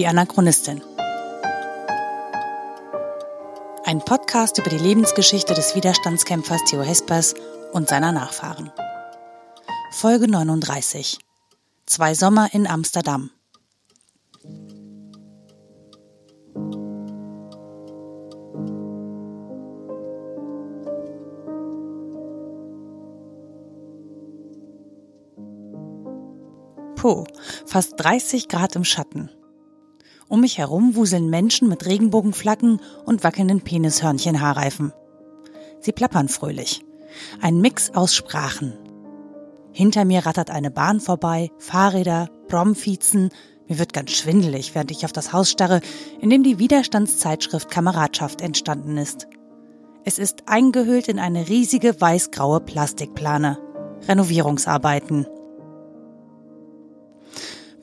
Die Anachronistin. Ein Podcast über die Lebensgeschichte des Widerstandskämpfers Theo Hespers und seiner Nachfahren. Folge 39. Zwei Sommer in Amsterdam. Po, fast 30 Grad im Schatten. Um mich herum wuseln Menschen mit Regenbogenflaggen und wackelnden Penishörnchen-Haarreifen. Sie plappern fröhlich. Ein Mix aus Sprachen. Hinter mir rattert eine Bahn vorbei, Fahrräder, Bromfiezen. Mir wird ganz schwindelig, während ich auf das Haus starre, in dem die Widerstandszeitschrift Kameradschaft entstanden ist. Es ist eingehüllt in eine riesige weißgraue Plastikplane. Renovierungsarbeiten.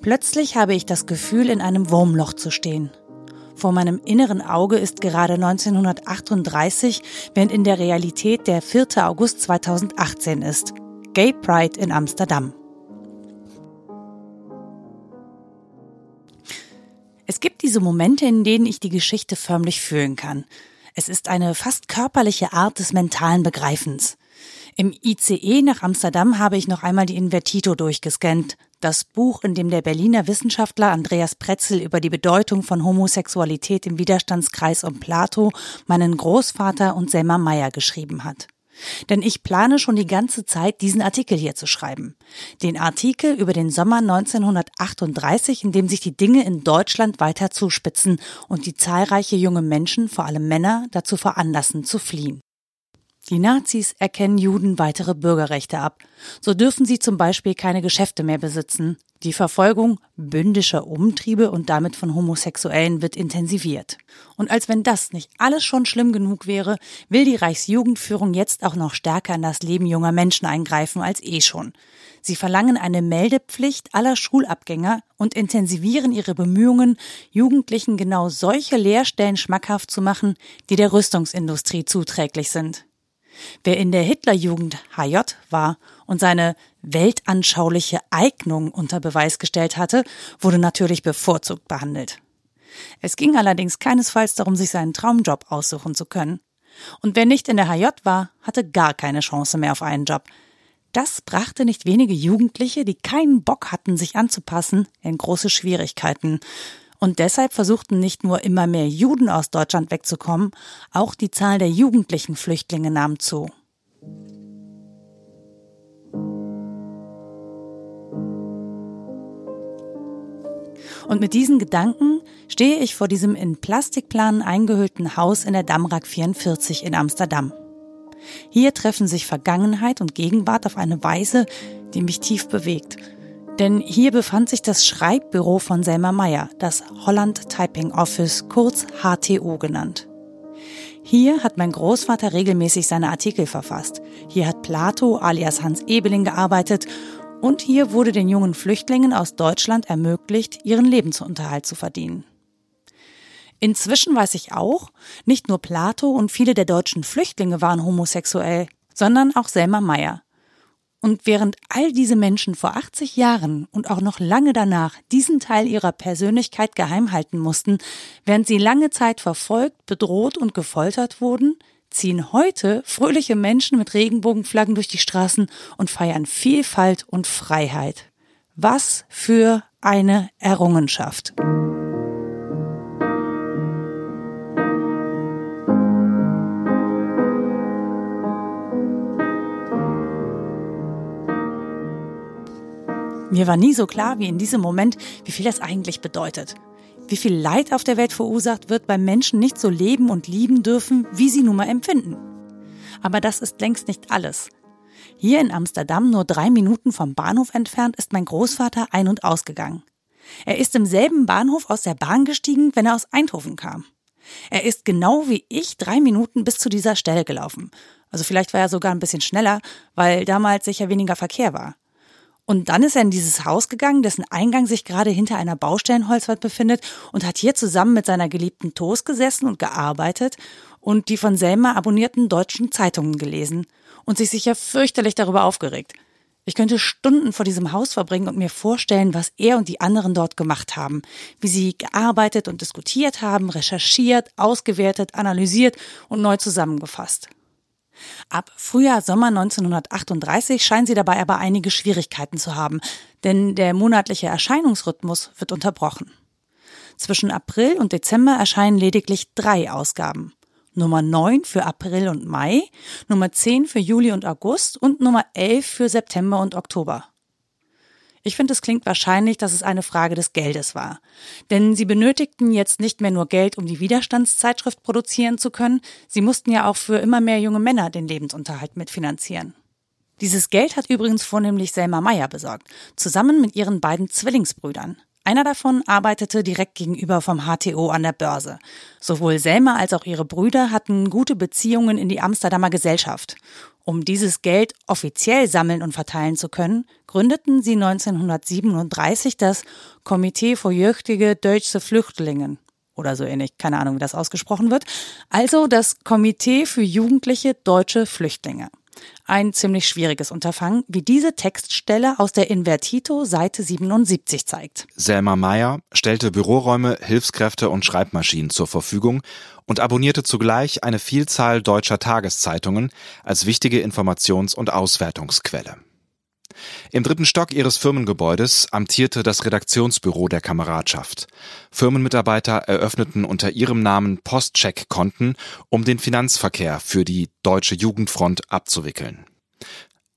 Plötzlich habe ich das Gefühl, in einem Wurmloch zu stehen. Vor meinem inneren Auge ist gerade 1938, während in der Realität der 4. August 2018 ist. Gay Pride in Amsterdam. Es gibt diese Momente, in denen ich die Geschichte förmlich fühlen kann. Es ist eine fast körperliche Art des mentalen Begreifens. Im ICE nach Amsterdam habe ich noch einmal die Invertito durchgescannt, das Buch, in dem der Berliner Wissenschaftler Andreas Pretzel über die Bedeutung von Homosexualität im Widerstandskreis um Plato, meinen Großvater und Selma Meyer geschrieben hat. Denn ich plane schon die ganze Zeit, diesen Artikel hier zu schreiben. Den Artikel über den Sommer 1938, in dem sich die Dinge in Deutschland weiter zuspitzen und die zahlreiche junge Menschen, vor allem Männer, dazu veranlassen zu fliehen. Die Nazis erkennen Juden weitere Bürgerrechte ab. So dürfen sie zum Beispiel keine Geschäfte mehr besitzen. Die Verfolgung bündischer Umtriebe und damit von Homosexuellen wird intensiviert. Und als wenn das nicht alles schon schlimm genug wäre, will die Reichsjugendführung jetzt auch noch stärker in das Leben junger Menschen eingreifen als eh schon. Sie verlangen eine Meldepflicht aller Schulabgänger und intensivieren ihre Bemühungen, Jugendlichen genau solche Lehrstellen schmackhaft zu machen, die der Rüstungsindustrie zuträglich sind. Wer in der Hitlerjugend HJ war und seine weltanschauliche Eignung unter Beweis gestellt hatte, wurde natürlich bevorzugt behandelt. Es ging allerdings keinesfalls darum, sich seinen Traumjob aussuchen zu können. Und wer nicht in der HJ war, hatte gar keine Chance mehr auf einen Job. Das brachte nicht wenige Jugendliche, die keinen Bock hatten, sich anzupassen, in große Schwierigkeiten. Und deshalb versuchten nicht nur immer mehr Juden aus Deutschland wegzukommen, auch die Zahl der jugendlichen Flüchtlinge nahm zu. Und mit diesen Gedanken stehe ich vor diesem in Plastikplanen eingehüllten Haus in der Damrak 44 in Amsterdam. Hier treffen sich Vergangenheit und Gegenwart auf eine Weise, die mich tief bewegt denn hier befand sich das Schreibbüro von Selma Meyer, das Holland Typing Office, kurz HTO genannt. Hier hat mein Großvater regelmäßig seine Artikel verfasst. Hier hat Plato alias Hans Ebeling gearbeitet und hier wurde den jungen Flüchtlingen aus Deutschland ermöglicht, ihren Lebensunterhalt zu verdienen. Inzwischen weiß ich auch, nicht nur Plato und viele der deutschen Flüchtlinge waren homosexuell, sondern auch Selma Meyer. Und während all diese Menschen vor 80 Jahren und auch noch lange danach diesen Teil ihrer Persönlichkeit geheim halten mussten, während sie lange Zeit verfolgt, bedroht und gefoltert wurden, ziehen heute fröhliche Menschen mit Regenbogenflaggen durch die Straßen und feiern Vielfalt und Freiheit. Was für eine Errungenschaft. Mir war nie so klar wie in diesem Moment, wie viel das eigentlich bedeutet. Wie viel Leid auf der Welt verursacht wird, weil Menschen nicht so leben und lieben dürfen, wie sie nun mal empfinden. Aber das ist längst nicht alles. Hier in Amsterdam, nur drei Minuten vom Bahnhof entfernt, ist mein Großvater ein- und ausgegangen. Er ist im selben Bahnhof aus der Bahn gestiegen, wenn er aus Eindhoven kam. Er ist genau wie ich drei Minuten bis zu dieser Stelle gelaufen. Also vielleicht war er sogar ein bisschen schneller, weil damals sicher weniger Verkehr war. Und dann ist er in dieses Haus gegangen, dessen Eingang sich gerade hinter einer Baustellenholzwand befindet und hat hier zusammen mit seiner geliebten Toast gesessen und gearbeitet und die von Selma abonnierten deutschen Zeitungen gelesen und sich sicher fürchterlich darüber aufgeregt. Ich könnte Stunden vor diesem Haus verbringen und mir vorstellen, was er und die anderen dort gemacht haben, wie sie gearbeitet und diskutiert haben, recherchiert, ausgewertet, analysiert und neu zusammengefasst. Ab Frühjahr, Sommer 1938 scheinen sie dabei aber einige Schwierigkeiten zu haben, denn der monatliche Erscheinungsrhythmus wird unterbrochen. Zwischen April und Dezember erscheinen lediglich drei Ausgaben. Nummer 9 für April und Mai, Nummer 10 für Juli und August und Nummer 11 für September und Oktober. Ich finde, es klingt wahrscheinlich, dass es eine Frage des Geldes war. Denn sie benötigten jetzt nicht mehr nur Geld, um die Widerstandszeitschrift produzieren zu können, sie mussten ja auch für immer mehr junge Männer den Lebensunterhalt mitfinanzieren. Dieses Geld hat übrigens vornehmlich Selma Meyer besorgt, zusammen mit ihren beiden Zwillingsbrüdern. Einer davon arbeitete direkt gegenüber vom HTO an der Börse. Sowohl Selma als auch ihre Brüder hatten gute Beziehungen in die Amsterdamer Gesellschaft. Um dieses Geld offiziell sammeln und verteilen zu können, gründeten sie 1937 das Komitee für Jöchtige Deutsche Flüchtlingen oder so ähnlich, keine Ahnung, wie das ausgesprochen wird, also das Komitee für jugendliche deutsche Flüchtlinge. Ein ziemlich schwieriges Unterfangen, wie diese Textstelle aus der Invertito Seite 77 zeigt. Selma Meyer stellte Büroräume, Hilfskräfte und Schreibmaschinen zur Verfügung und abonnierte zugleich eine Vielzahl deutscher Tageszeitungen als wichtige Informations- und Auswertungsquelle. Im dritten Stock ihres Firmengebäudes amtierte das Redaktionsbüro der Kameradschaft. Firmenmitarbeiter eröffneten unter ihrem Namen Postcheck-Konten, um den Finanzverkehr für die Deutsche Jugendfront abzuwickeln.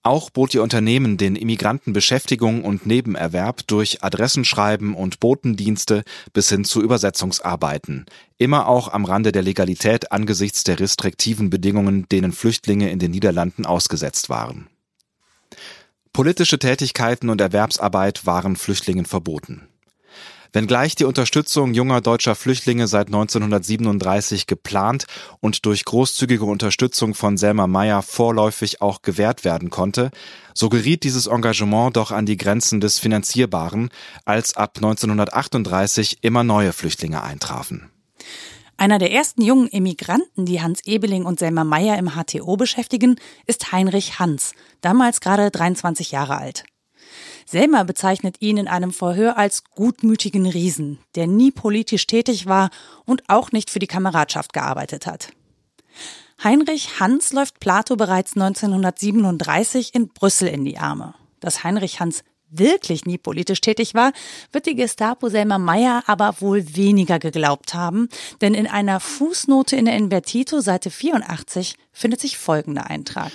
Auch bot ihr Unternehmen den Immigranten Beschäftigung und Nebenerwerb durch Adressenschreiben und Botendienste bis hin zu Übersetzungsarbeiten, immer auch am Rande der Legalität angesichts der restriktiven Bedingungen, denen Flüchtlinge in den Niederlanden ausgesetzt waren. Politische Tätigkeiten und Erwerbsarbeit waren Flüchtlingen verboten. Wenngleich die Unterstützung junger deutscher Flüchtlinge seit 1937 geplant und durch großzügige Unterstützung von Selma Meyer vorläufig auch gewährt werden konnte, so geriet dieses Engagement doch an die Grenzen des Finanzierbaren, als ab 1938 immer neue Flüchtlinge eintrafen. Einer der ersten jungen Emigranten, die Hans Ebeling und Selma Meyer im HTO beschäftigen, ist Heinrich Hans, damals gerade 23 Jahre alt. Selma bezeichnet ihn in einem Verhör als gutmütigen Riesen, der nie politisch tätig war und auch nicht für die Kameradschaft gearbeitet hat. Heinrich Hans läuft Plato bereits 1937 in Brüssel in die Arme. Dass Heinrich Hans wirklich nie politisch tätig war, wird die Gestapo Selma Meyer aber wohl weniger geglaubt haben, denn in einer Fußnote in der Invertito Seite 84 findet sich folgender Eintrag.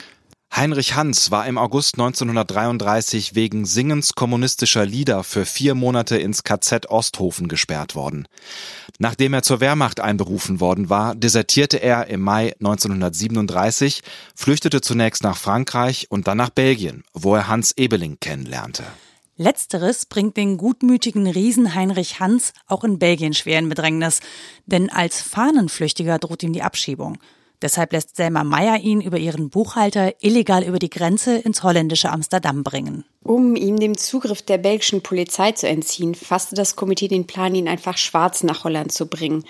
Heinrich Hans war im August 1933 wegen Singens kommunistischer Lieder für vier Monate ins KZ Osthofen gesperrt worden. Nachdem er zur Wehrmacht einberufen worden war, desertierte er im Mai 1937, flüchtete zunächst nach Frankreich und dann nach Belgien, wo er Hans Ebeling kennenlernte. Letzteres bringt den gutmütigen Riesen Heinrich Hans auch in Belgien schwer in Bedrängnis, denn als Fahnenflüchtiger droht ihm die Abschiebung. Deshalb lässt Selma Meyer ihn über ihren Buchhalter illegal über die Grenze ins holländische Amsterdam bringen. Um ihm dem Zugriff der belgischen Polizei zu entziehen, fasste das Komitee den Plan, ihn einfach schwarz nach Holland zu bringen.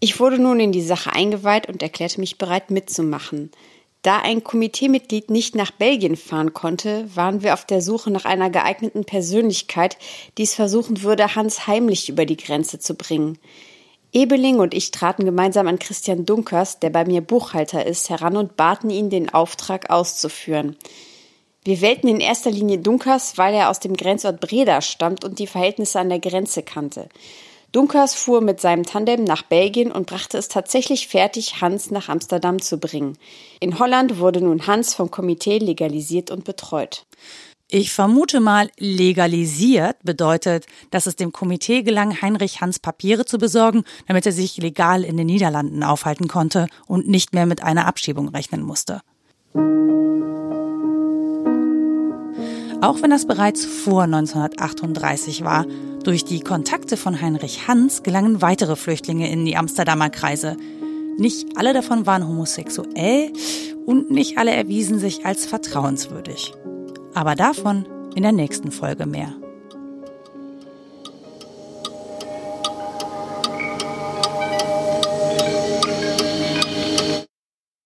Ich wurde nun in die Sache eingeweiht und erklärte mich bereit mitzumachen. Da ein Komiteemitglied nicht nach Belgien fahren konnte, waren wir auf der Suche nach einer geeigneten Persönlichkeit, die es versuchen würde, Hans heimlich über die Grenze zu bringen. Ebeling und ich traten gemeinsam an Christian Dunkers, der bei mir Buchhalter ist, heran und baten ihn, den Auftrag auszuführen. Wir wählten in erster Linie Dunkers, weil er aus dem Grenzort Breda stammt und die Verhältnisse an der Grenze kannte. Dunkers fuhr mit seinem Tandem nach Belgien und brachte es tatsächlich fertig, Hans nach Amsterdam zu bringen. In Holland wurde nun Hans vom Komitee legalisiert und betreut. Ich vermute mal, legalisiert bedeutet, dass es dem Komitee gelang, Heinrich Hans Papiere zu besorgen, damit er sich legal in den Niederlanden aufhalten konnte und nicht mehr mit einer Abschiebung rechnen musste. Auch wenn das bereits vor 1938 war, durch die Kontakte von Heinrich Hans gelangen weitere Flüchtlinge in die Amsterdamer Kreise. Nicht alle davon waren homosexuell und nicht alle erwiesen sich als vertrauenswürdig. Aber davon in der nächsten Folge mehr.